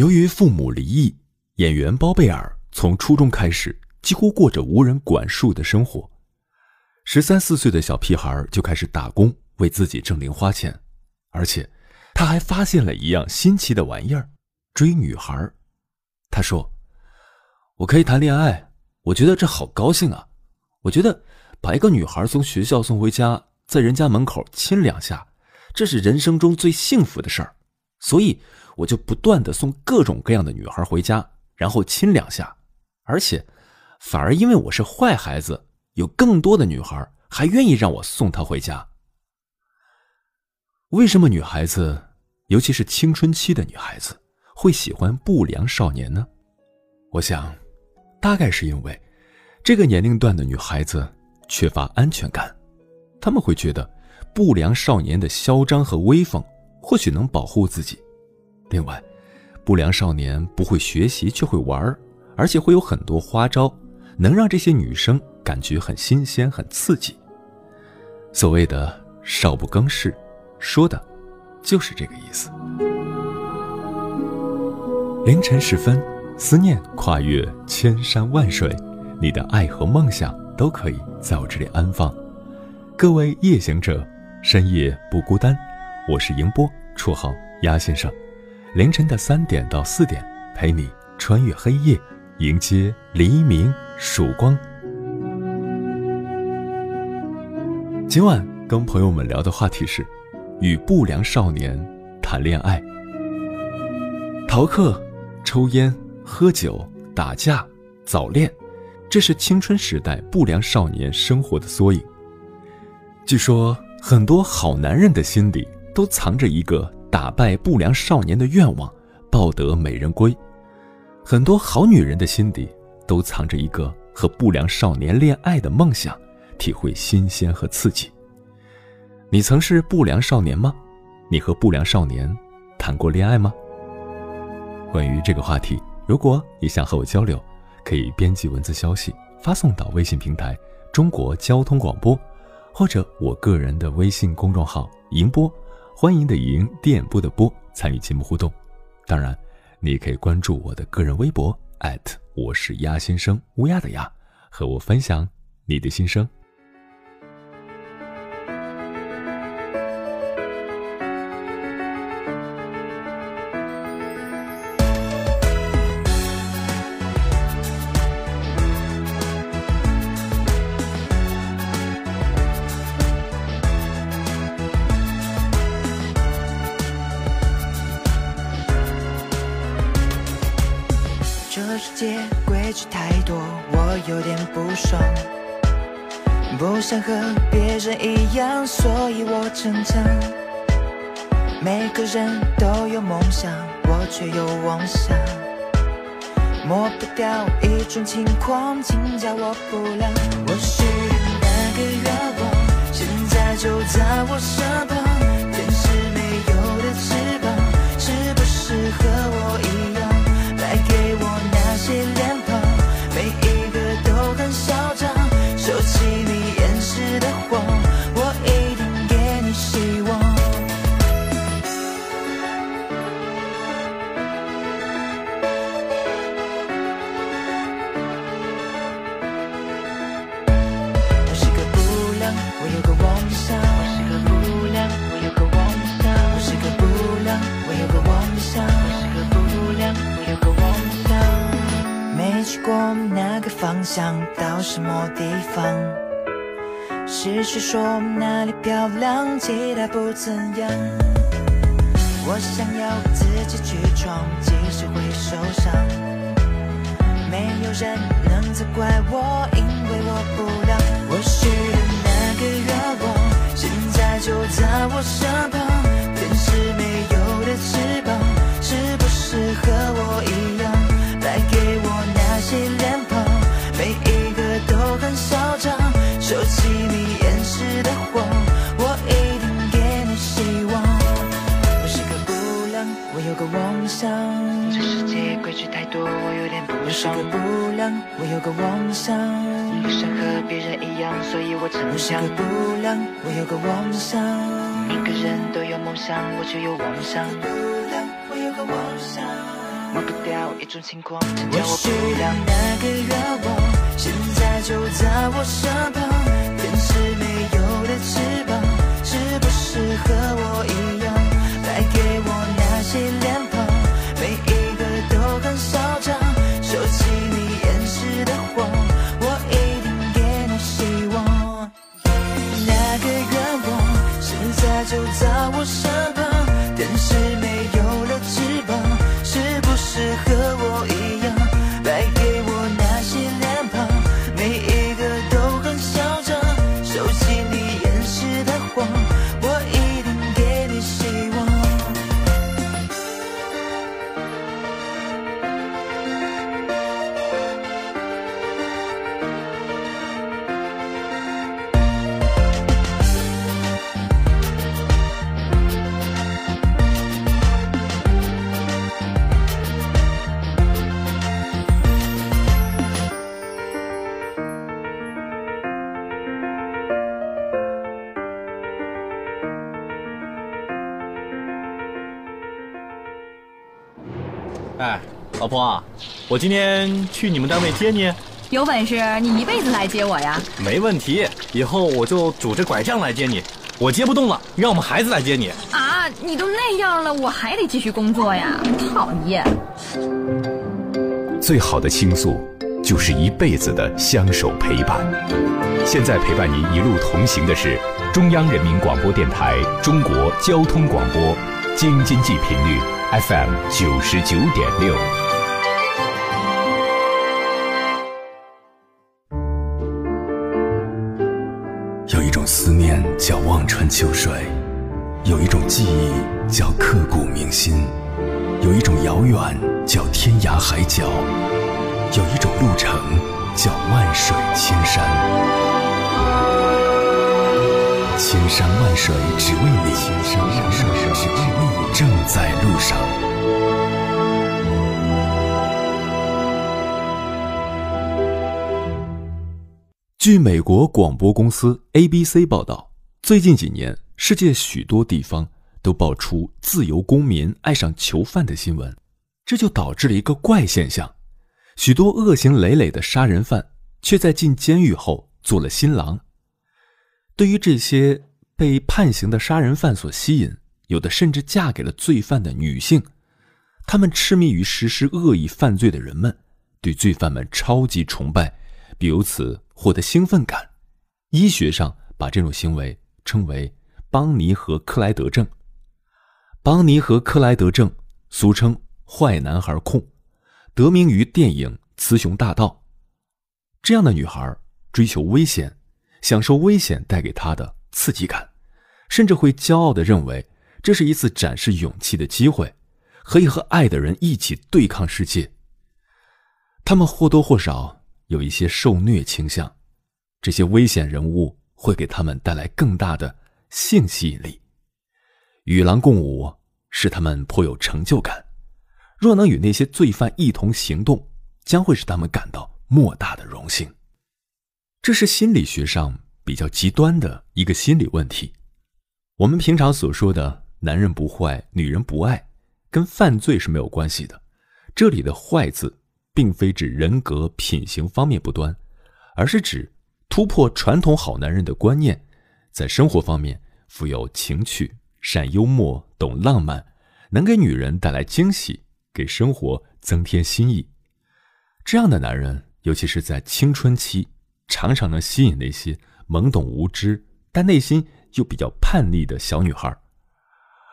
由于父母离异，演员包贝尔从初中开始几乎过着无人管束的生活。十三四岁的小屁孩就开始打工，为自己挣零花钱，而且他还发现了一样新奇的玩意儿——追女孩。他说：“我可以谈恋爱，我觉得这好高兴啊！我觉得把一个女孩从学校送回家，在人家门口亲两下，这是人生中最幸福的事儿。所以。”我就不断的送各种各样的女孩回家，然后亲两下，而且反而因为我是坏孩子，有更多的女孩还愿意让我送她回家。为什么女孩子，尤其是青春期的女孩子，会喜欢不良少年呢？我想，大概是因为这个年龄段的女孩子缺乏安全感，她们会觉得不良少年的嚣张和威风或许能保护自己。另外，不良少年不会学习却会玩而且会有很多花招，能让这些女生感觉很新鲜、很刺激。所谓的“少不更事”，说的，就是这个意思。凌晨时分，思念跨越千山万水，你的爱和梦想都可以在我这里安放。各位夜行者，深夜不孤单，我是迎波，绰号鸭先生。凌晨的三点到四点，陪你穿越黑夜，迎接黎明曙光。今晚跟朋友们聊的话题是：与不良少年谈恋爱。逃课、抽烟、喝酒、打架、早恋，这是青春时代不良少年生活的缩影。据说，很多好男人的心里都藏着一个。打败不良少年的愿望，抱得美人归。很多好女人的心底都藏着一个和不良少年恋爱的梦想，体会新鲜和刺激。你曾是不良少年吗？你和不良少年谈过恋爱吗？关于这个话题，如果你想和我交流，可以编辑文字消息发送到微信平台“中国交通广播”，或者我个人的微信公众号“银波”。欢迎的迎，电波的波，参与节目互动。当然，你可以关注我的个人微博我是鸭先生，乌鸦的鸭，和我分享你的心声。是谁说哪里漂亮，其他不怎样？我想要自己去闯，即使会受伤。没有人能责怪我，因为我不良。我许的那个愿望，现在就在我身旁。天使没有的翅膀，是不是和我一样起你掩饰的谎，我一定给你希望。我是个不良，我有个妄想。这世界规矩太多，我有点不爽。我是个不良，我有个妄想。不想和别人一样，所以我逞强。我是个不良，我有个妄想。每个人都有梦想，我却有妄想。不良，我有个妄想。忘不掉一种情况，我不良。那个愿望，现在就在我身旁。翅膀，是不是和我一样，老婆啊，我今天去你们单位接你，有本事你一辈子来接我呀！没问题。以后我就拄着拐杖来接你，我接不动了，让我们孩子来接你。啊，你都那样了，我还得继续工作呀！讨厌。最好的倾诉，就是一辈子的相守陪伴。现在陪伴您一路同行的是中央人民广播电台中国交通广播，京津冀频率 FM 九十九点六。秋水，有一种记忆叫刻骨铭心，有一种遥远叫天涯海角，有一种路程叫万水千山。千山万水只为你，千山万水只为你，正在路上。据美国广播公司 ABC 报道，最近几年，世界许多地方都爆出自由公民爱上囚犯的新闻，这就导致了一个怪现象：许多恶行累累的杀人犯却在进监狱后做了新郎。对于这些被判刑的杀人犯所吸引，有的甚至嫁给了罪犯的女性。他们痴迷于实施恶意犯罪的人们，对罪犯们超级崇拜，并由此获得兴奋感。医学上把这种行为称为邦尼和克莱德症。邦尼和克莱德症俗称“坏男孩控”，得名于电影《雌雄大盗》。这样的女孩追求危险，享受危险带给她的刺激感，甚至会骄傲地认为这是一次展示勇气的机会，可以和爱的人一起对抗世界。他们或多或少有一些受虐倾向，这些危险人物会给他们带来更大的性吸引力。与狼共舞使他们颇有成就感，若能与那些罪犯一同行动，将会使他们感到莫大的荣幸。这是心理学上比较极端的一个心理问题。我们平常所说的“男人不坏，女人不爱”，跟犯罪是没有关系的。这里的“坏”字，并非指人格品行方面不端，而是指突破传统好男人的观念，在生活方面富有情趣、善幽默、懂浪漫，能给女人带来惊喜，给生活增添新意。这样的男人，尤其是在青春期，常常能吸引那些懵懂无知但内心又比较叛逆的小女孩。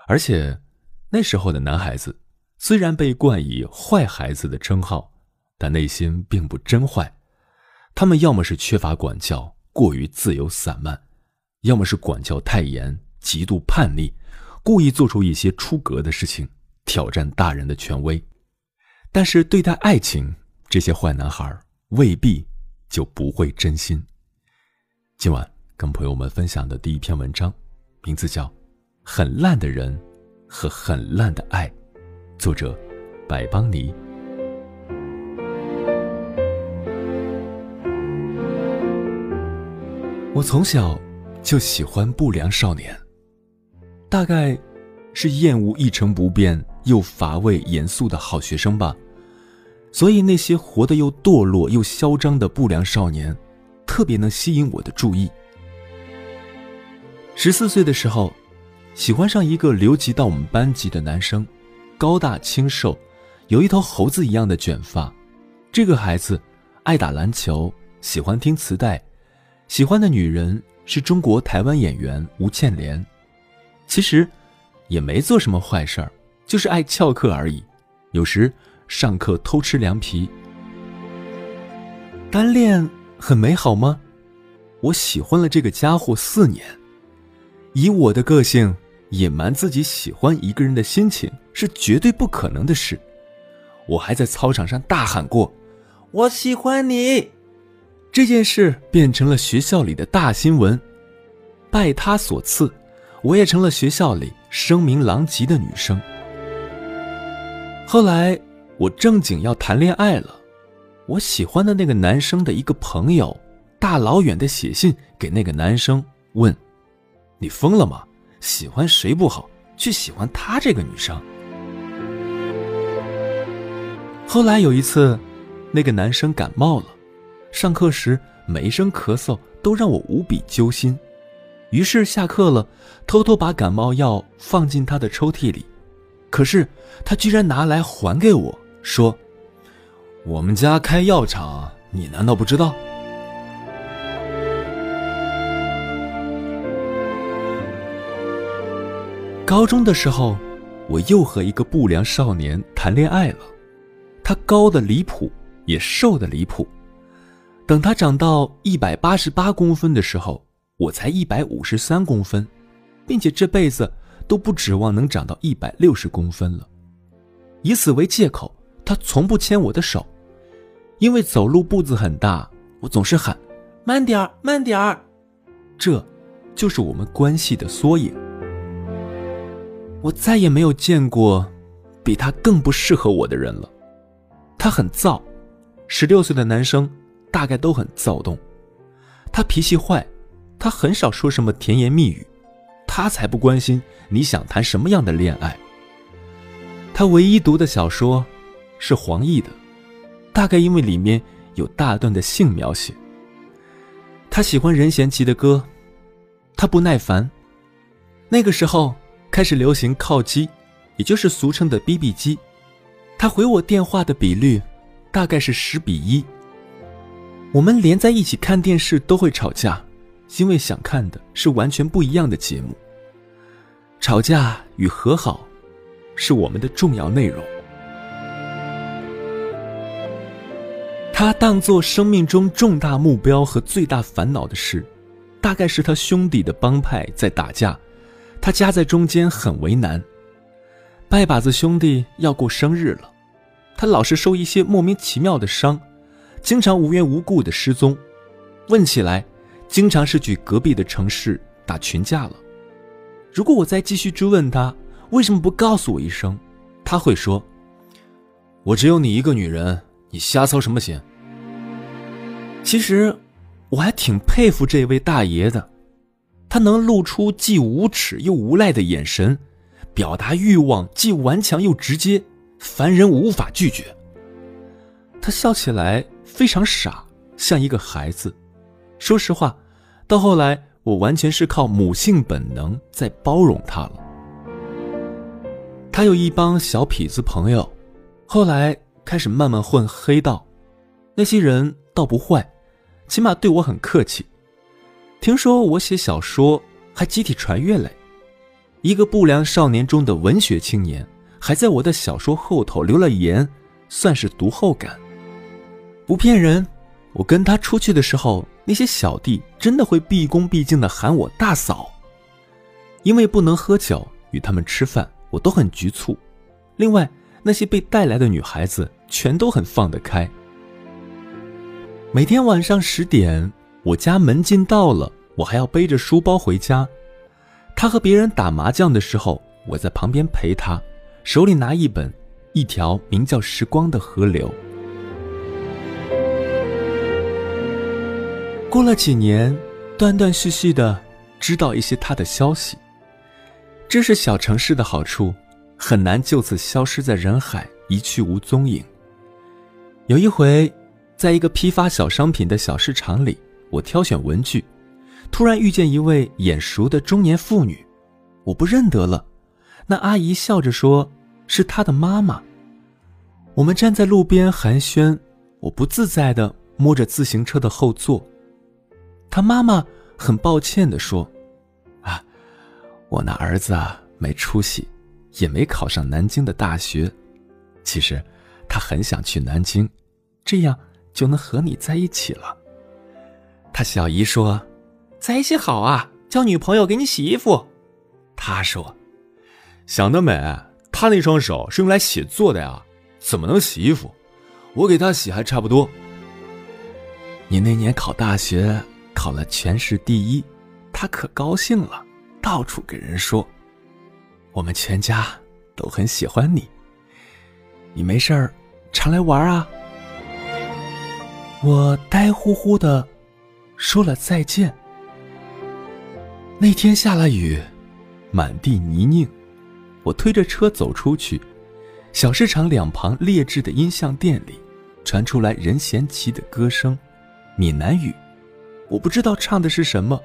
而且，那时候的男孩子虽然被冠以“坏孩子”的称号，但内心并不真坏。他们要么是缺乏管教，过于自由散漫；要么是管教太严，极度叛逆，故意做出一些出格的事情，挑战大人的权威。但是对待爱情，这些坏男孩未必就不会真心。今晚跟朋友们分享的第一篇文章，名字叫《很烂的人和很烂的爱》，作者百邦尼。我从小就喜欢不良少年，大概是厌恶一成不变又乏味严肃的好学生吧。所以那些活得又堕落又嚣张的不良少年，特别能吸引我的注意。十四岁的时候，喜欢上一个留级到我们班级的男生，高大清瘦，有一头猴子一样的卷发。这个孩子爱打篮球，喜欢听磁带。喜欢的女人是中国台湾演员吴倩莲，其实也没做什么坏事儿，就是爱翘课而已。有时上课偷吃凉皮。单恋很美好吗？我喜欢了这个家伙四年，以我的个性，隐瞒自己喜欢一个人的心情是绝对不可能的事。我还在操场上大喊过：“我喜欢你。”这件事变成了学校里的大新闻，拜他所赐，我也成了学校里声名狼藉的女生。后来我正经要谈恋爱了，我喜欢的那个男生的一个朋友，大老远的写信给那个男生问：“你疯了吗？喜欢谁不好，去喜欢他这个女生？”后来有一次，那个男生感冒了。上课时每一声咳嗽都让我无比揪心，于是下课了，偷偷把感冒药放进他的抽屉里，可是他居然拿来还给我，说：“我们家开药厂，你难道不知道？”高中的时候，我又和一个不良少年谈恋爱了，他高的离谱，也瘦的离谱。等他长到一百八十八公分的时候，我才一百五十三公分，并且这辈子都不指望能长到一百六十公分了。以此为借口，他从不牵我的手，因为走路步子很大，我总是喊“慢点儿，慢点儿”，这，就是我们关系的缩影。我再也没有见过比他更不适合我的人了。他很燥，十六岁的男生。大概都很躁动，他脾气坏，他很少说什么甜言蜜语，他才不关心你想谈什么样的恋爱。他唯一读的小说是黄奕的，大概因为里面有大段的性描写。他喜欢任贤齐的歌，他不耐烦。那个时候开始流行靠机，也就是俗称的 BB 机，他回我电话的比率大概是十比一。我们连在一起看电视都会吵架，因为想看的是完全不一样的节目。吵架与和好，是我们的重要内容。他当做生命中重大目标和最大烦恼的事，大概是他兄弟的帮派在打架，他夹在中间很为难。拜把子兄弟要过生日了，他老是受一些莫名其妙的伤。经常无缘无故的失踪，问起来，经常是去隔壁的城市打群架了。如果我再继续追问他为什么不告诉我一声，他会说：“我只有你一个女人，你瞎操什么心？”其实，我还挺佩服这位大爷的，他能露出既无耻又无赖的眼神，表达欲望既顽强又直接，凡人无法拒绝。他笑起来。非常傻，像一个孩子。说实话，到后来我完全是靠母性本能在包容他了。他有一帮小痞子朋友，后来开始慢慢混黑道，那些人倒不坏，起码对我很客气。听说我写小说还集体传阅嘞，一个不良少年中的文学青年，还在我的小说后头留了言，算是读后感。不骗人，我跟他出去的时候，那些小弟真的会毕恭毕敬的喊我大嫂。因为不能喝酒，与他们吃饭，我都很局促。另外，那些被带来的女孩子全都很放得开。每天晚上十点，我家门禁到了，我还要背着书包回家。他和别人打麻将的时候，我在旁边陪他，手里拿一本《一条名叫时光的河流》。过了几年，断断续续的知道一些他的消息。这是小城市的好处，很难就此消失在人海，一去无踪影。有一回，在一个批发小商品的小市场里，我挑选文具，突然遇见一位眼熟的中年妇女，我不认得了。那阿姨笑着说：“是她的妈妈。”我们站在路边寒暄，我不自在的摸着自行车的后座。他妈妈很抱歉的说。啊我那儿子啊，没出息，也没考上南京的大学。其实，他很想去南京，这样就能和你在一起了。他小姨说：“在一起好啊，交女朋友给你洗衣服。”他说：“想得美，他那双手是用来写作的呀，怎么能洗衣服？我给他洗还差不多。”你那年考大学考了全市第一，他可高兴了。到处给人说，我们全家都很喜欢你。你没事儿，常来玩啊。我呆乎乎的说了再见。那天下了雨，满地泥泞，我推着车走出去，小市场两旁劣质的音像店里，传出来任贤齐的歌声，闽南语，我不知道唱的是什么。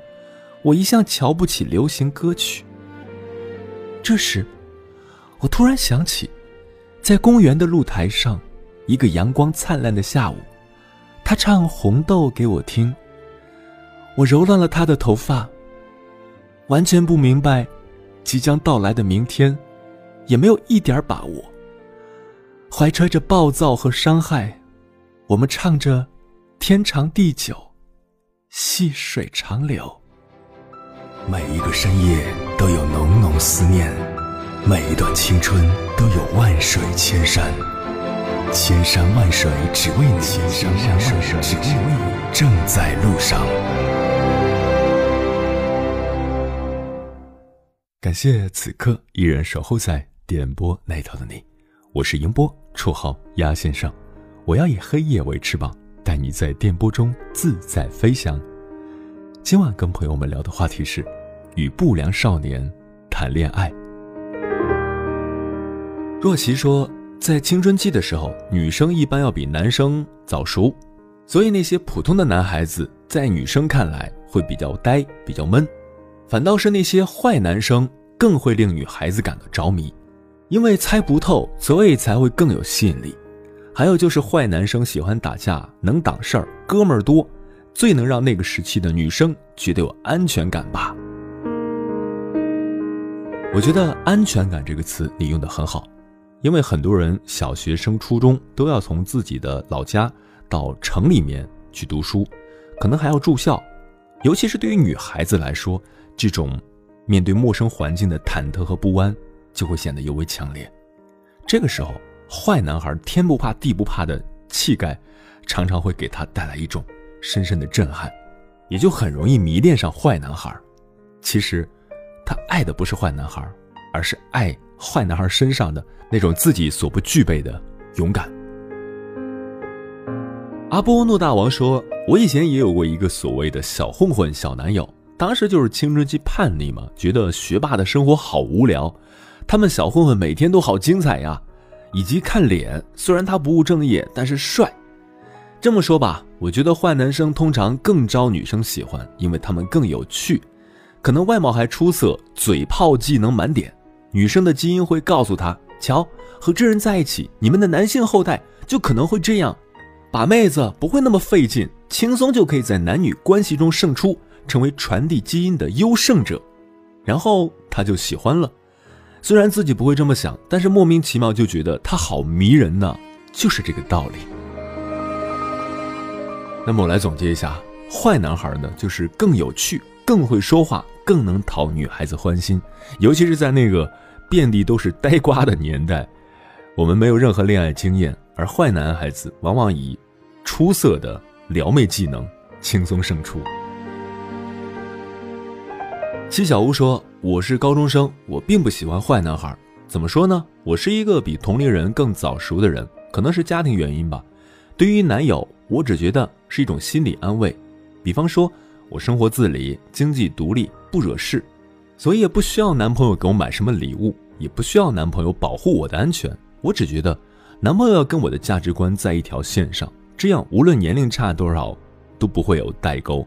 我一向瞧不起流行歌曲。这时，我突然想起，在公园的露台上，一个阳光灿烂的下午，他唱《红豆》给我听。我揉乱了他的头发，完全不明白即将到来的明天，也没有一点把握。怀揣着暴躁和伤害，我们唱着“天长地久，细水长流”。每一个深夜都有浓浓思念，每一段青春都有万水千山，千山万水只为你，千山万水只为你，正在路上。感谢此刻依然守候在点播那头的你，我是迎波，绰号鸭先生，我要以黑夜为翅膀，带你在电波中自在飞翔。今晚跟朋友们聊的话题是，与不良少年谈恋爱。若琪说，在青春期的时候，女生一般要比男生早熟，所以那些普通的男孩子在女生看来会比较呆、比较闷，反倒是那些坏男生更会令女孩子感到着迷，因为猜不透，所以才会更有吸引力。还有就是坏男生喜欢打架，能挡事儿，哥们儿多。最能让那个时期的女生觉得有安全感吧？我觉得“安全感”这个词你用的很好，因为很多人小学升初中都要从自己的老家到城里面去读书，可能还要住校，尤其是对于女孩子来说，这种面对陌生环境的忐忑和不安就会显得尤为强烈。这个时候，坏男孩天不怕地不怕的气概，常常会给他带来一种。深深的震撼，也就很容易迷恋上坏男孩。其实，他爱的不是坏男孩，而是爱坏男孩身上的那种自己所不具备的勇敢。阿波诺大王说：“我以前也有过一个所谓的小混混小男友，当时就是青春期叛逆嘛，觉得学霸的生活好无聊，他们小混混每天都好精彩呀，以及看脸，虽然他不务正业，但是帅。”这么说吧，我觉得坏男生通常更招女生喜欢，因为他们更有趣，可能外貌还出色，嘴炮技能满点。女生的基因会告诉他：“瞧，和这人在一起，你们的男性后代就可能会这样。”把妹子不会那么费劲，轻松就可以在男女关系中胜出，成为传递基因的优胜者。然后他就喜欢了，虽然自己不会这么想，但是莫名其妙就觉得他好迷人呢，就是这个道理。那么我来总结一下，坏男孩呢，就是更有趣、更会说话、更能讨女孩子欢心，尤其是在那个遍地都是呆瓜的年代，我们没有任何恋爱经验，而坏男孩子往往以出色的撩妹技能轻松胜出。七小屋说：“我是高中生，我并不喜欢坏男孩。怎么说呢？我是一个比同龄人更早熟的人，可能是家庭原因吧。对于男友，我只觉得是一种心理安慰。比方说，我生活自理，经济独立，不惹事，所以也不需要男朋友给我买什么礼物，也不需要男朋友保护我的安全。我只觉得，男朋友要跟我的价值观在一条线上，这样无论年龄差多少，都不会有代沟。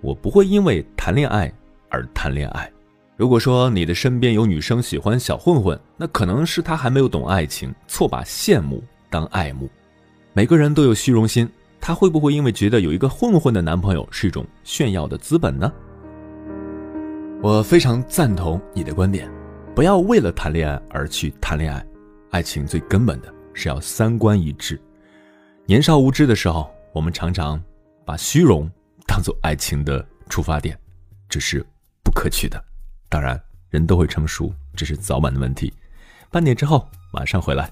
我不会因为谈恋爱。”而谈恋爱，如果说你的身边有女生喜欢小混混，那可能是她还没有懂爱情，错把羡慕当爱慕。每个人都有虚荣心，她会不会因为觉得有一个混混的男朋友是一种炫耀的资本呢？我非常赞同你的观点，不要为了谈恋爱而去谈恋爱。爱情最根本的是要三观一致。年少无知的时候，我们常常把虚荣当做爱情的出发点，这是。不可取的，当然人都会成熟，只是早晚的问题。半点之后马上回来。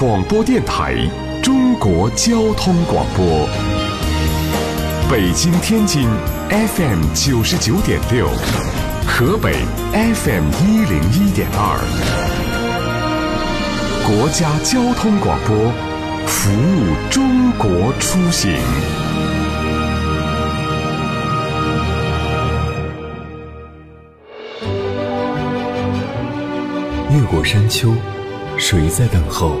广播电台中国交通广播。北京、天津 FM 九十九点六，河北 FM 一零一点二，国家交通广播，服务中国出行。越过山丘，谁在等候？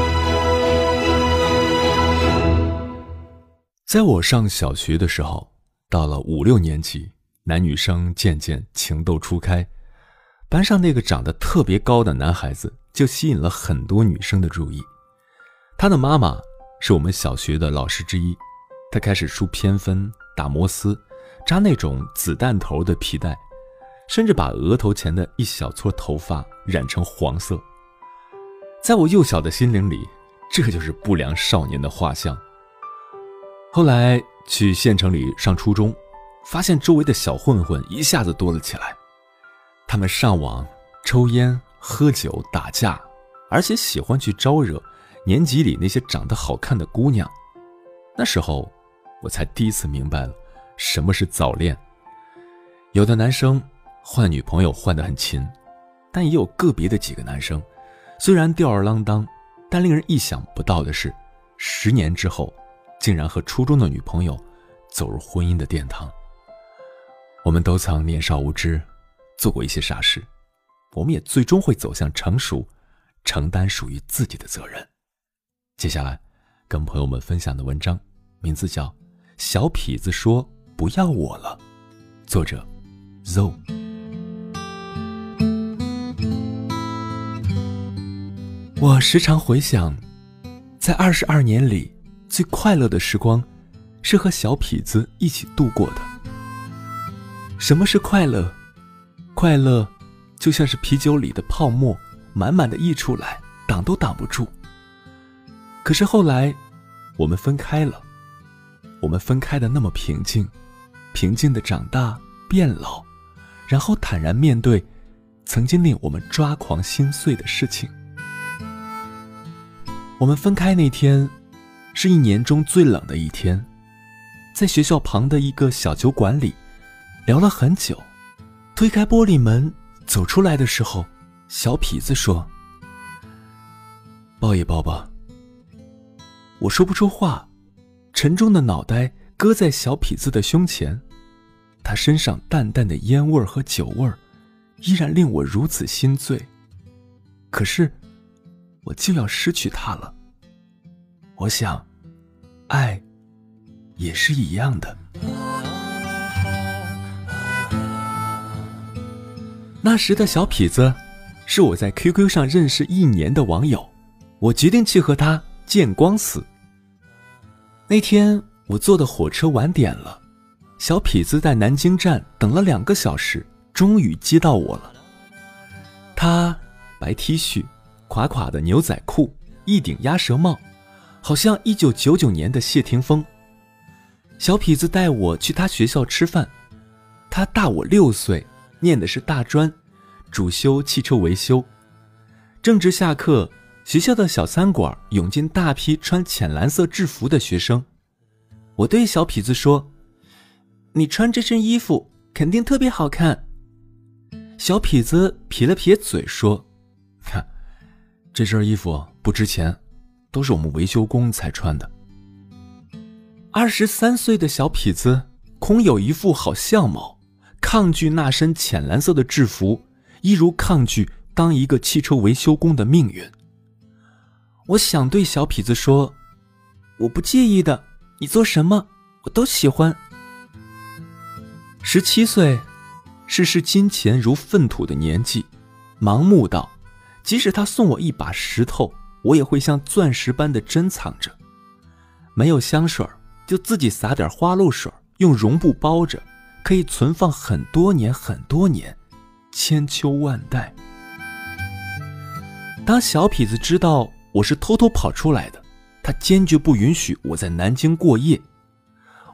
在我上小学的时候，到了五六年级。男女生渐渐情窦初开，班上那个长得特别高的男孩子就吸引了很多女生的注意。他的妈妈是我们小学的老师之一，他开始梳偏分、打摩丝、扎那种子弹头的皮带，甚至把额头前的一小撮头发染成黄色。在我幼小的心灵里，这就是不良少年的画像。后来去县城里上初中。发现周围的小混混一下子多了起来，他们上网、抽烟、喝酒、打架，而且喜欢去招惹年级里那些长得好看的姑娘。那时候，我才第一次明白了什么是早恋。有的男生换女朋友换得很勤，但也有个别的几个男生，虽然吊儿郎当，但令人意想不到的是，十年之后，竟然和初中的女朋友走入婚姻的殿堂。我们都曾年少无知，做过一些傻事，我们也最终会走向成熟，承担属于自己的责任。接下来，跟朋友们分享的文章，名字叫《小痞子说不要我了》，作者，Zoe。我时常回想，在二十二年里，最快乐的时光，是和小痞子一起度过的。什么是快乐？快乐就像是啤酒里的泡沫，满满的溢出来，挡都挡不住。可是后来，我们分开了，我们分开的那么平静，平静的长大变老，然后坦然面对曾经令我们抓狂心碎的事情。我们分开那天，是一年中最冷的一天，在学校旁的一个小酒馆里。聊了很久，推开玻璃门走出来的时候，小痞子说：“抱一抱吧。”我说不出话，沉重的脑袋搁在小痞子的胸前，他身上淡淡的烟味和酒味依然令我如此心醉。可是，我就要失去他了。我想，爱，也是一样的。那时的小痞子，是我在 QQ 上认识一年的网友，我决定去和他见光死。那天我坐的火车晚点了，小痞子在南京站等了两个小时，终于接到我了。他白 T 恤，垮垮的牛仔裤，一顶鸭舌帽，好像一九九九年的谢霆锋。小痞子带我去他学校吃饭，他大我六岁。念的是大专，主修汽车维修。正值下课，学校的小餐馆涌进大批穿浅蓝色制服的学生。我对小痞子说：“你穿这身衣服肯定特别好看。”小痞子撇了撇嘴说：“看，这身衣服不值钱，都是我们维修工才穿的。”二十三岁的小痞子空有一副好相貌。抗拒那身浅蓝色的制服，一如抗拒当一个汽车维修工的命运。我想对小痞子说：“我不介意的，你做什么我都喜欢。”十七岁，是视金钱如粪土的年纪，盲目到，即使他送我一把石头，我也会像钻石般的珍藏着。没有香水，就自己撒点花露水，用绒布包着，可以存放很多年很多年，千秋万代。当小痞子知道我是偷偷跑出来的，他坚决不允许我在南京过夜。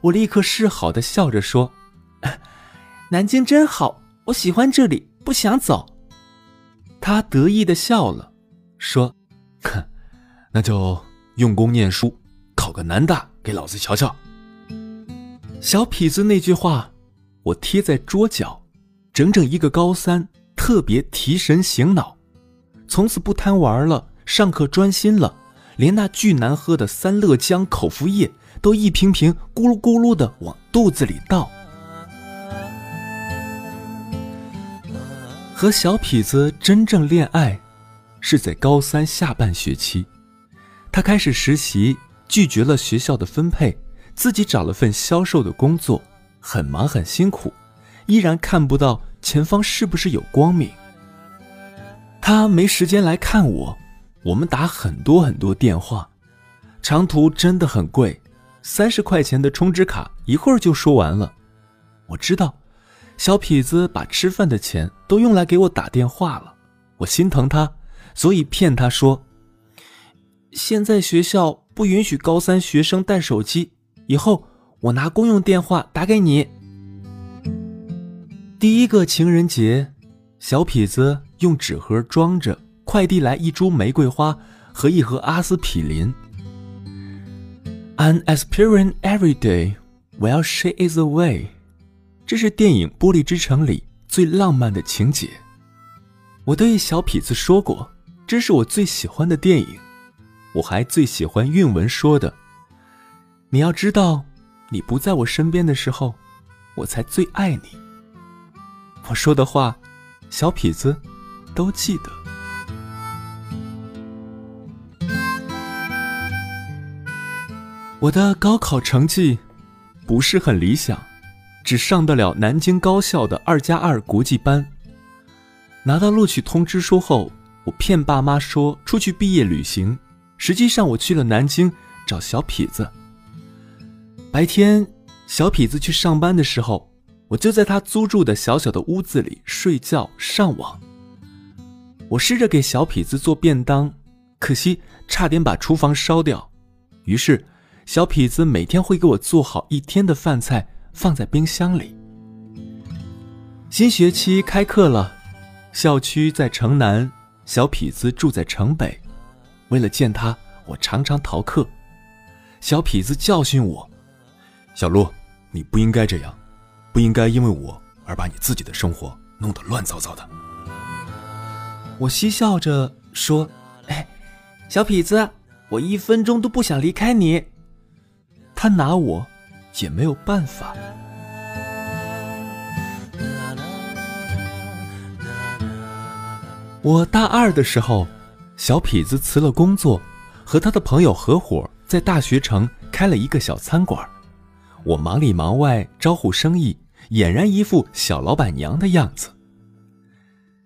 我立刻示好的笑着说：“南京真好，我喜欢这里，不想走。”他得意的笑了，说：“哼，那就用功念书，考个南大给老子瞧瞧。”小痞子那句话，我贴在桌角，整整一个高三，特别提神醒脑。从此不贪玩了，上课专心了，连那巨难喝的三乐江口服液都一瓶瓶咕噜咕噜的往肚子里倒。和小痞子真正恋爱，是在高三下半学期，他开始实习，拒绝了学校的分配，自己找了份销售的工作，很忙很辛苦，依然看不到前方是不是有光明。他没时间来看我，我们打很多很多电话，长途真的很贵，三十块钱的充值卡一会儿就说完了。我知道，小痞子把吃饭的钱都用来给我打电话了，我心疼他，所以骗他说，现在学校不允许高三学生带手机，以后我拿公用电话打给你。第一个情人节，小痞子。用纸盒装着，快递来一株玫瑰花和一盒阿司匹林。An aspirin every day while she is away，这是电影《玻璃之城》里最浪漫的情节。我对小痞子说过，这是我最喜欢的电影。我还最喜欢韵文说的：“你要知道，你不在我身边的时候，我才最爱你。”我说的话，小痞子。都记得。我的高考成绩不是很理想，只上得了南京高校的二加二国际班。拿到录取通知书后，我骗爸妈说出去毕业旅行，实际上我去了南京找小痞子。白天，小痞子去上班的时候，我就在他租住的小小的屋子里睡觉上网。我试着给小痞子做便当，可惜差点把厨房烧掉。于是，小痞子每天会给我做好一天的饭菜，放在冰箱里。新学期开课了，校区在城南，小痞子住在城北。为了见他，我常常逃课。小痞子教训我：“小陆，你不应该这样，不应该因为我而把你自己的生活弄得乱糟糟的。”我嬉笑着说：“哎，小痞子，我一分钟都不想离开你。”他拿我也没有办法。我大二的时候，小痞子辞了工作，和他的朋友合伙在大学城开了一个小餐馆。我忙里忙外招呼生意，俨然一副小老板娘的样子。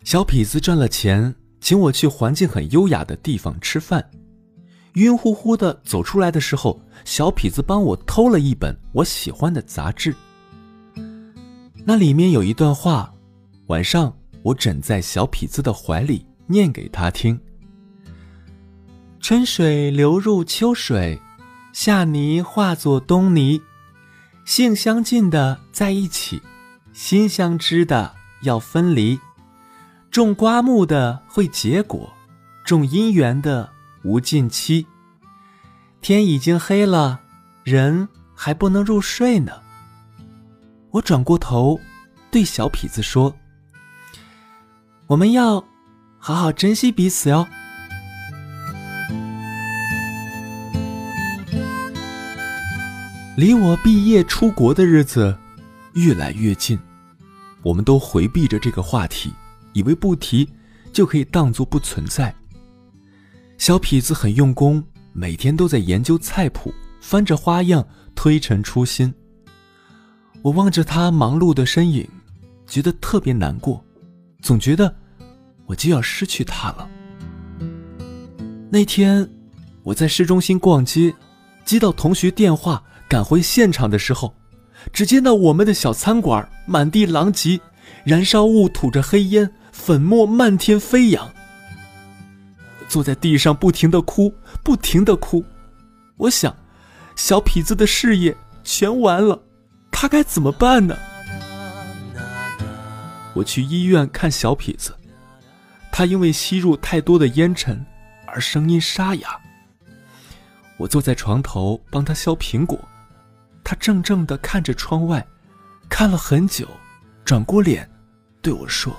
小痞子赚了钱，请我去环境很优雅的地方吃饭。晕乎乎的走出来的时候，小痞子帮我偷了一本我喜欢的杂志。那里面有一段话，晚上我枕在小痞子的怀里念给他听：“春水流入秋水，夏泥化作冬泥，性相近的在一起，心相知的要分离。”种瓜木的会结果，种姻缘的无尽期。天已经黑了，人还不能入睡呢。我转过头，对小痞子说：“我们要好好珍惜彼此哟。”离我毕业出国的日子越来越近，我们都回避着这个话题。以为不提就可以当作不存在。小痞子很用功，每天都在研究菜谱，翻着花样推陈出新。我望着他忙碌的身影，觉得特别难过，总觉得我就要失去他了。那天我在市中心逛街，接到同学电话，赶回现场的时候，只见到我们的小餐馆满地狼藉，燃烧物吐着黑烟，粉末漫天飞扬。坐在地上不停的哭，不停的哭。我想，小痞子的事业全完了，他该怎么办呢？我去医院看小痞子，他因为吸入太多的烟尘而声音沙哑。我坐在床头帮他削苹果，他怔怔地看着窗外，看了很久，转过脸对我说：“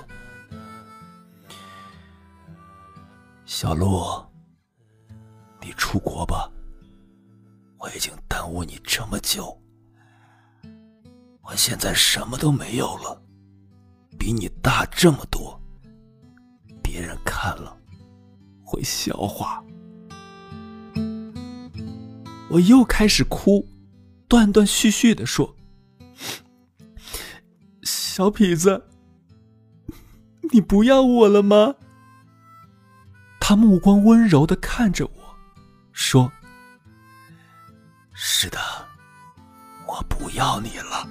小鹿，你出国吧，我已经耽误你这么久，我现在什么都没有了。”比你大这么多，别人看了会笑话。我又开始哭，断断续续的说：“小痞子，你不要我了吗？”他目光温柔的看着我，说：“是的，我不要你了。”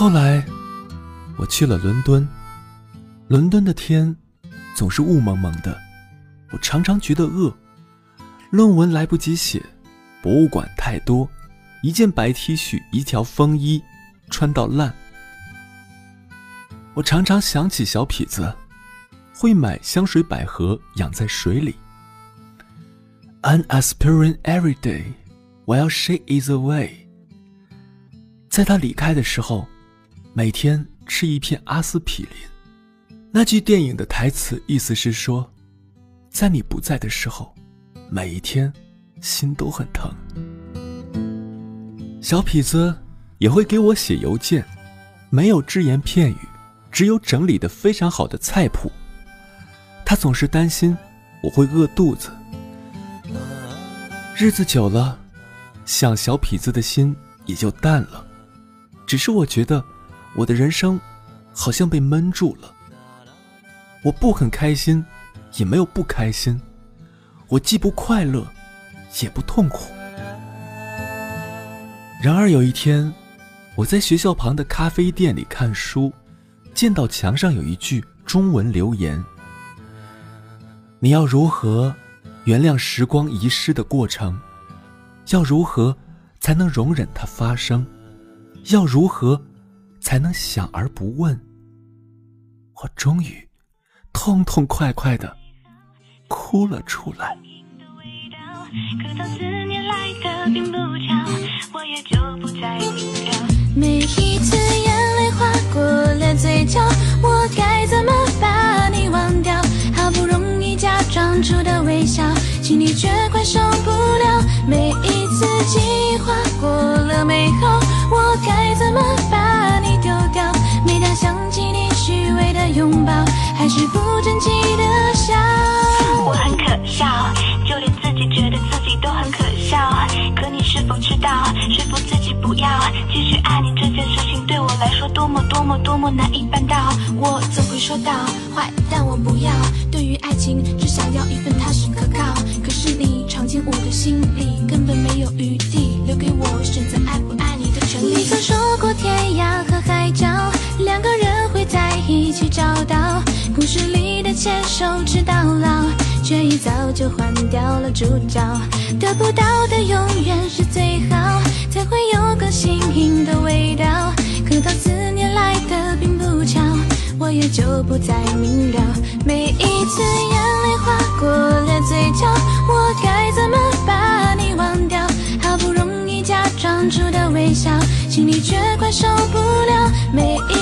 后来，我去了伦敦。伦敦的天总是雾蒙蒙的，我常常觉得饿。论文来不及写，博物馆太多，一件白 T 恤，一条风衣，穿到烂。我常常想起小痞子，会买香水百合养在水里。An aspirin every day, while she is away。在他离开的时候。每天吃一片阿司匹林，那句电影的台词意思是说，在你不在的时候，每一天心都很疼。小痞子也会给我写邮件，没有只言片语，只有整理的非常好的菜谱。他总是担心我会饿肚子。日子久了，想小痞子的心也就淡了。只是我觉得。我的人生好像被闷住了，我不很开心，也没有不开心，我既不快乐，也不痛苦。然而有一天，我在学校旁的咖啡店里看书，见到墙上有一句中文留言：“你要如何原谅时光遗失的过程？要如何才能容忍它发生？要如何？”才能想而不问。我终于痛痛快快的哭了出来。每一次眼泪划过了嘴角，我该怎么把你忘掉？好不容易假装出的微笑，心里却快受不了。每一次记忆划过了美好，我该怎么把？拥抱，还是不争气的笑。我很可笑，就连自己觉得自己都很可笑。可你是否知道，说服自己不要继续爱你这件事情，对我来说多么多么多么难以办到。我总会说到坏，但我不要。对于爱情，只想要一份踏实可靠。可是你闯进我的心里，根本没有余地留给我选择爱不爱你。曾说过天涯和海角。两个人会在一起找到故事里的牵手直到老，却一早就换掉了主角。得不到的永远是最好，才会有更新颖的味道。可当思念来的并不巧，我也就不再明了。每一次眼泪划过了嘴角，我该怎么出的微笑，心里却快受不了。每一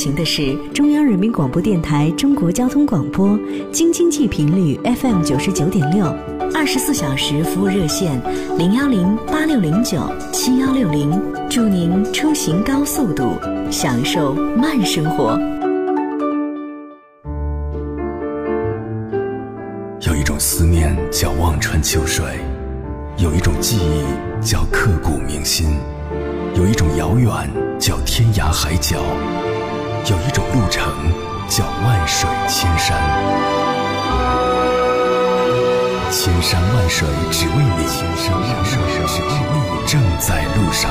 行的是中央人民广播电台中国交通广播，京津冀频率 FM 九十九点六，二十四小时服务热线零幺零八六零九七幺六零，祝您出行高速度，享受慢生活。有一种思念叫望穿秋水，有一种记忆叫刻骨铭心，有一种遥远叫天涯海角，有一种路程叫万水千山。千山万水只为你，千山万水只为你，正在路上。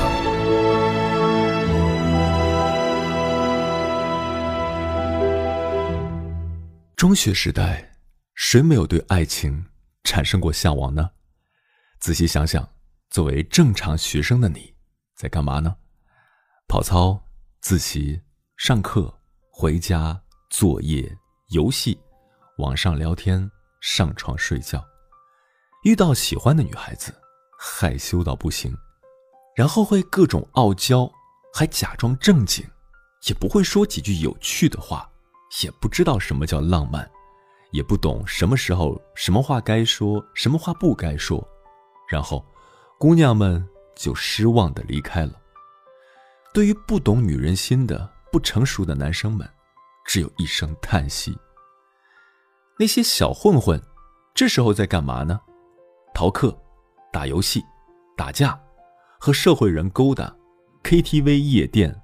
中学时代，谁没有对爱情产生过向往呢？仔细想想，作为正常学生的你，在干嘛呢？跑操、自习、上课、回家、作业、游戏、网上聊天、上床睡觉。遇到喜欢的女孩子，害羞到不行，然后会各种傲娇，还假装正经，也不会说几句有趣的话。也不知道什么叫浪漫，也不懂什么时候什么话该说，什么话不该说，然后，姑娘们就失望的离开了。对于不懂女人心的不成熟的男生们，只有一声叹息。那些小混混，这时候在干嘛呢？逃课、打游戏、打架，和社会人勾搭，KTV、夜店，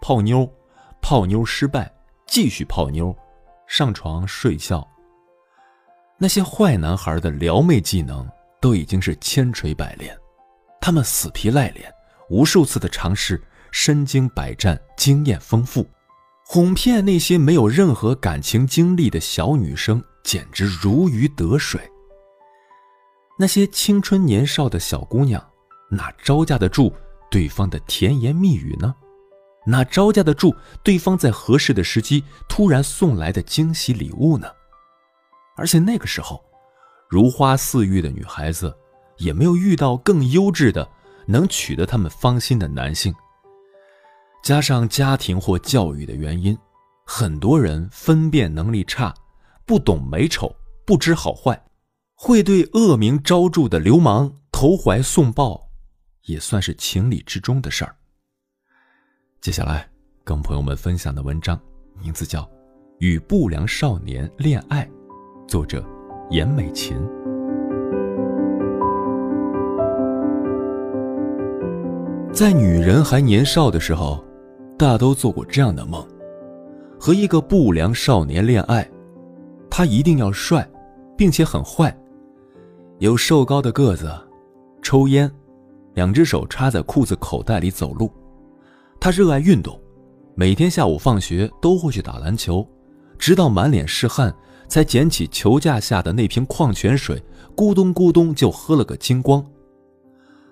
泡妞，泡妞失败。继续泡妞，上床睡觉。那些坏男孩的撩妹技能都已经是千锤百炼，他们死皮赖脸，无数次的尝试，身经百战，经验丰富，哄骗那些没有任何感情经历的小女生，简直如鱼得水。那些青春年少的小姑娘，哪招架得住对方的甜言蜜语呢？哪招架得住对方在合适的时机突然送来的惊喜礼物呢？而且那个时候，如花似玉的女孩子也没有遇到更优质的、能取得她们芳心的男性。加上家庭或教育的原因，很多人分辨能力差，不懂美丑，不知好坏，会对恶名昭著的流氓投怀送抱，也算是情理之中的事儿。接下来跟朋友们分享的文章，名字叫《与不良少年恋爱》，作者严美琴。在女人还年少的时候，大都做过这样的梦：和一个不良少年恋爱，他一定要帅，并且很坏，有瘦高的个子，抽烟，两只手插在裤子口袋里走路。他热爱运动，每天下午放学都会去打篮球，直到满脸是汗，才捡起球架下的那瓶矿泉水，咕咚咕咚就喝了个精光。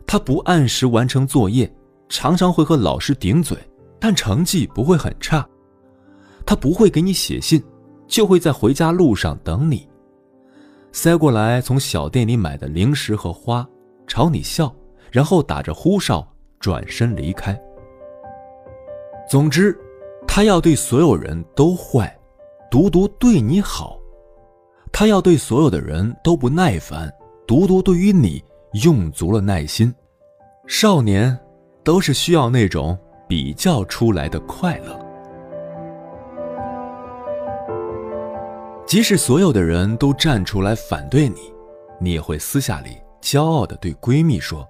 他不按时完成作业，常常会和老师顶嘴，但成绩不会很差。他不会给你写信，就会在回家路上等你。塞过来从小店里买的零食和花，朝你笑，然后打着呼哨转身离开。总之，他要对所有人都坏，独独对你好；他要对所有的人都不耐烦，独独对于你用足了耐心。少年，都是需要那种比较出来的快乐。即使所有的人都站出来反对你，你也会私下里骄傲地对闺蜜说：“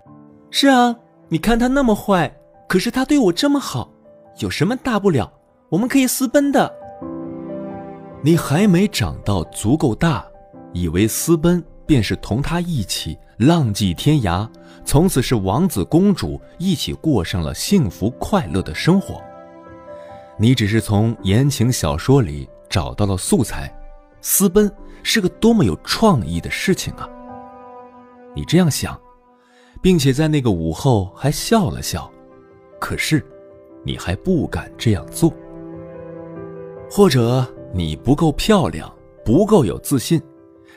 是啊，你看他那么坏，可是他对我这么好，有什么大不了？我们可以私奔的。”你还没长到足够大，以为私奔便是同他一起浪迹天涯，从此是王子公主一起过上了幸福快乐的生活。你只是从言情小说里找到了素材。私奔是个多么有创意的事情啊！你这样想，并且在那个午后还笑了笑，可是，你还不敢这样做。或者你不够漂亮，不够有自信，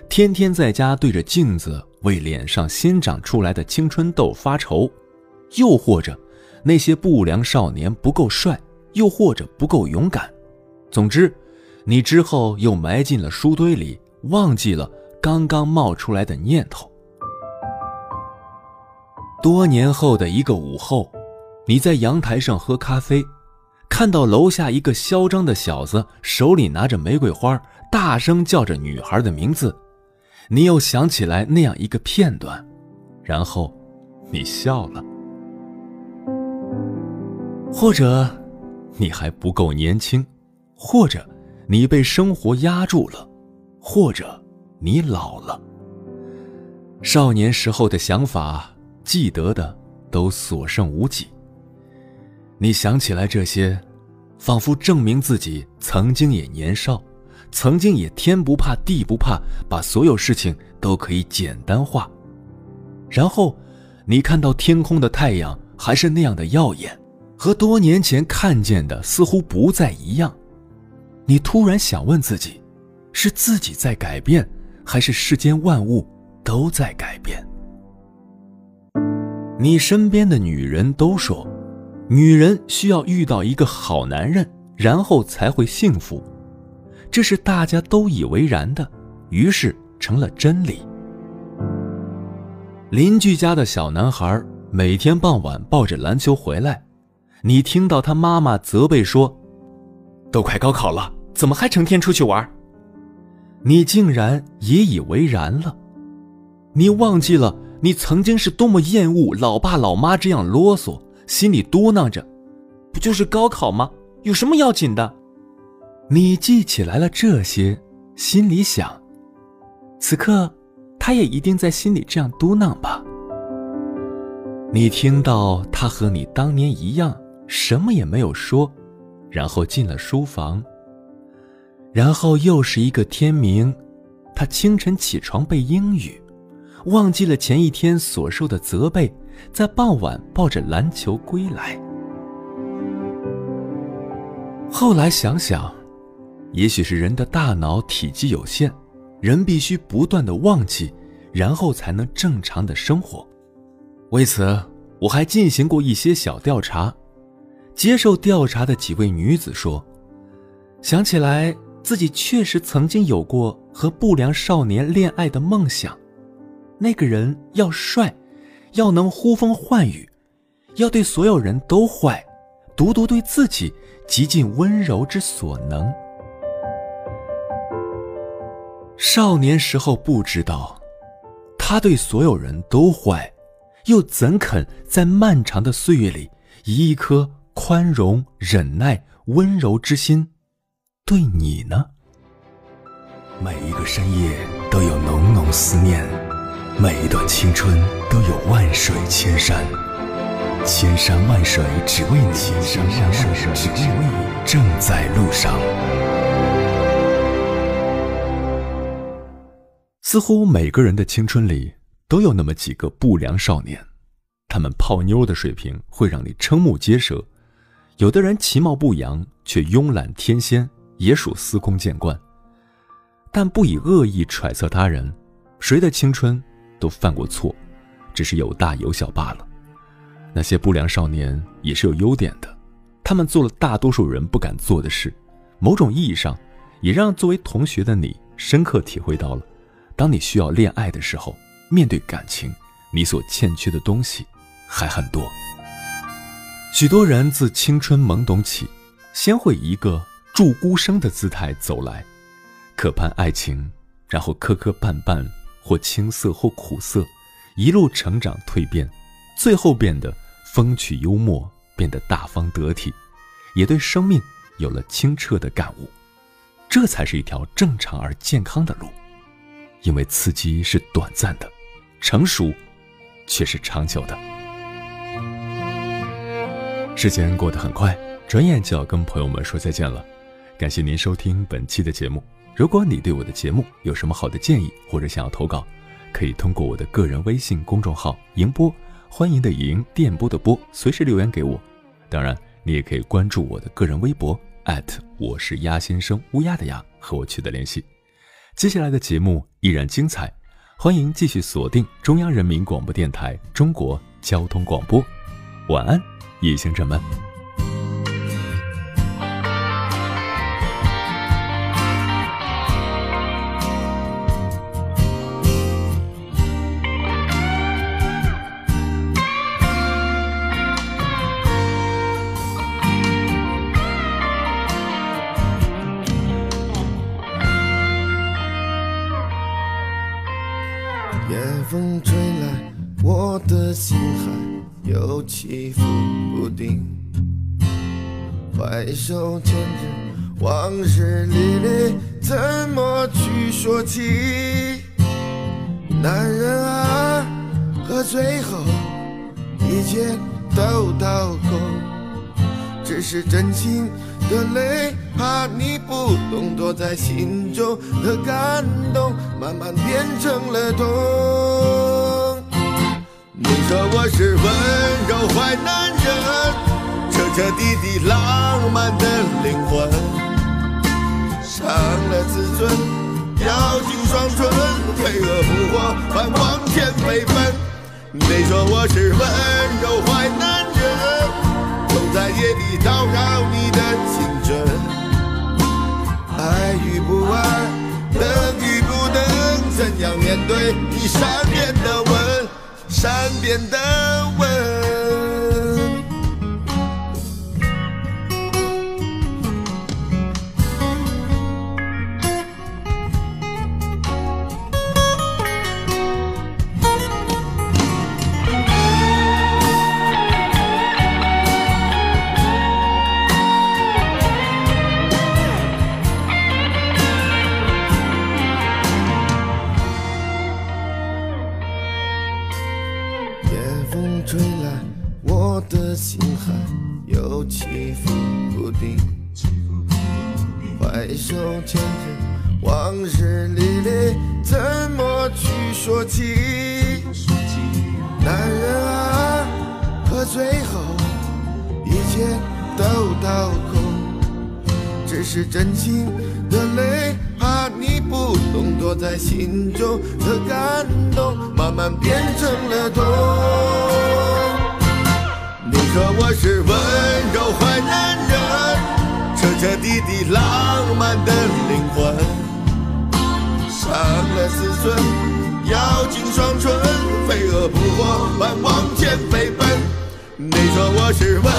天天在家对着镜子为脸上新长出来的青春痘发愁；又或者，那些不良少年不够帅，又或者不够勇敢。总之。你之后又埋进了书堆里，忘记了刚刚冒出来的念头。多年后的一个午后，你在阳台上喝咖啡，看到楼下一个嚣张的小子手里拿着玫瑰花，大声叫着女孩的名字，你又想起来那样一个片段，然后你笑了。或者，你还不够年轻，或者。你被生活压住了，或者你老了。少年时候的想法，记得的都所剩无几。你想起来这些，仿佛证明自己曾经也年少，曾经也天不怕地不怕，把所有事情都可以简单化。然后，你看到天空的太阳还是那样的耀眼，和多年前看见的似乎不再一样。你突然想问自己：是自己在改变，还是世间万物都在改变？你身边的女人都说，女人需要遇到一个好男人，然后才会幸福，这是大家都以为然的，于是成了真理。邻居家的小男孩每天傍晚抱着篮球回来，你听到他妈妈责备说：“都快高考了。”怎么还成天出去玩？你竟然也以为然了？你忘记了你曾经是多么厌恶老爸老妈这样啰嗦，心里嘟囔着：“不就是高考吗？有什么要紧的？”你记起来了这些，心里想：此刻他也一定在心里这样嘟囔吧。你听到他和你当年一样，什么也没有说，然后进了书房。然后又是一个天明，他清晨起床背英语，忘记了前一天所受的责备，在傍晚抱着篮球归来。后来想想，也许是人的大脑体积有限，人必须不断的忘记，然后才能正常的生活。为此，我还进行过一些小调查。接受调查的几位女子说，想起来。自己确实曾经有过和不良少年恋爱的梦想，那个人要帅，要能呼风唤雨，要对所有人都坏，独独对自己极尽温柔之所能。少年时候不知道，他对所有人都坏，又怎肯在漫长的岁月里，以一颗宽容、忍耐、温柔之心？对你呢？每一个深夜都有浓浓思念，每一段青春都有万水千山，千山万水只为你，千山万水只为你，正在路上。似乎每个人的青春里都有那么几个不良少年，他们泡妞的水平会让你瞠目结舌，有的人其貌不扬却慵懒天仙。也属司空见惯，但不以恶意揣测他人，谁的青春都犯过错，只是有大有小罢了。那些不良少年也是有优点的，他们做了大多数人不敢做的事，某种意义上，也让作为同学的你深刻体会到了，当你需要恋爱的时候，面对感情，你所欠缺的东西还很多。许多人自青春懵懂起，先会以一个祝孤生的姿态走来，渴盼爱情，然后磕磕绊绊，或青涩或苦涩，一路成长蜕变。最后变得风趣幽默，变得大方得体，也对生命有了清澈的感悟。这才是一条正常而健康的路，因为刺激是短暂的，成熟却是长久的。时间过得很快，转眼就要跟朋友们说再见了。感谢您收听本期的节目。如果你对我的节目有什么好的建议，或者想要投稿，可以通过我的个人微信公众号“迎波”。欢迎的迎，电波的波，随时留言给我。当然，你也可以关注我的个人微博，我是鸭先生，乌鸦的鸭，和我取得联系。接下来的节目依然精彩，欢迎继续锁定中央人民广播电台中国交通广播。晚安，夜行者们。的心还有起伏不定。白手牵着往事历历，怎么去说起？男人啊，喝醉后一切都掏空，只是真情的泪，怕你不懂，躲在心中的感动，慢慢变成了痛。你说我是温柔坏男人，彻彻底底浪漫的灵魂，伤了自尊，咬紧双唇，飞蛾扑火，般往前飞奔。你说我是温柔坏男人。总在夜里叨扰你的青春，爱与不爱，等与不等，怎样面对你善变的吻，善变的吻。心海又起伏不定，回首千着往日历历，怎么去说起？男人啊，喝醉后一切都掏空，只是真心的泪，怕你不懂，躲在心中的感动，慢慢变成了痛。你说我是温柔坏男人，彻彻底底浪漫的灵魂，伤了自尊，咬紧双唇，飞蛾扑火般往前飞奔。你说我是温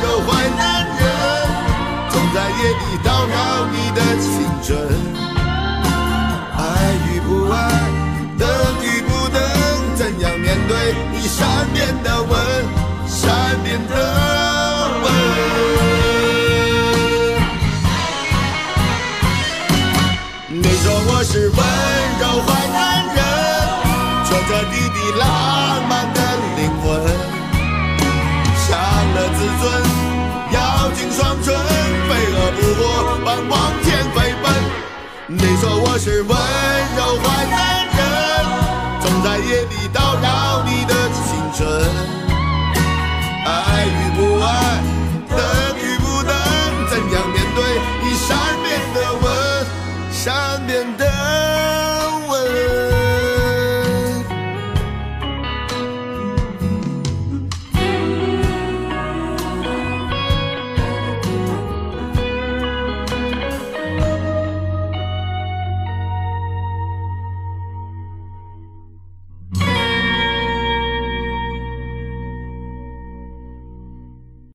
柔坏男人。总在夜里叨扰你的青春，爱与不爱，等与不等，怎样面对你善变的吻，的吻。你说我是温柔坏男人，彻彻底底浪漫的灵魂，伤了自尊，咬紧双唇，飞蛾扑火般往前飞奔。你说我是温。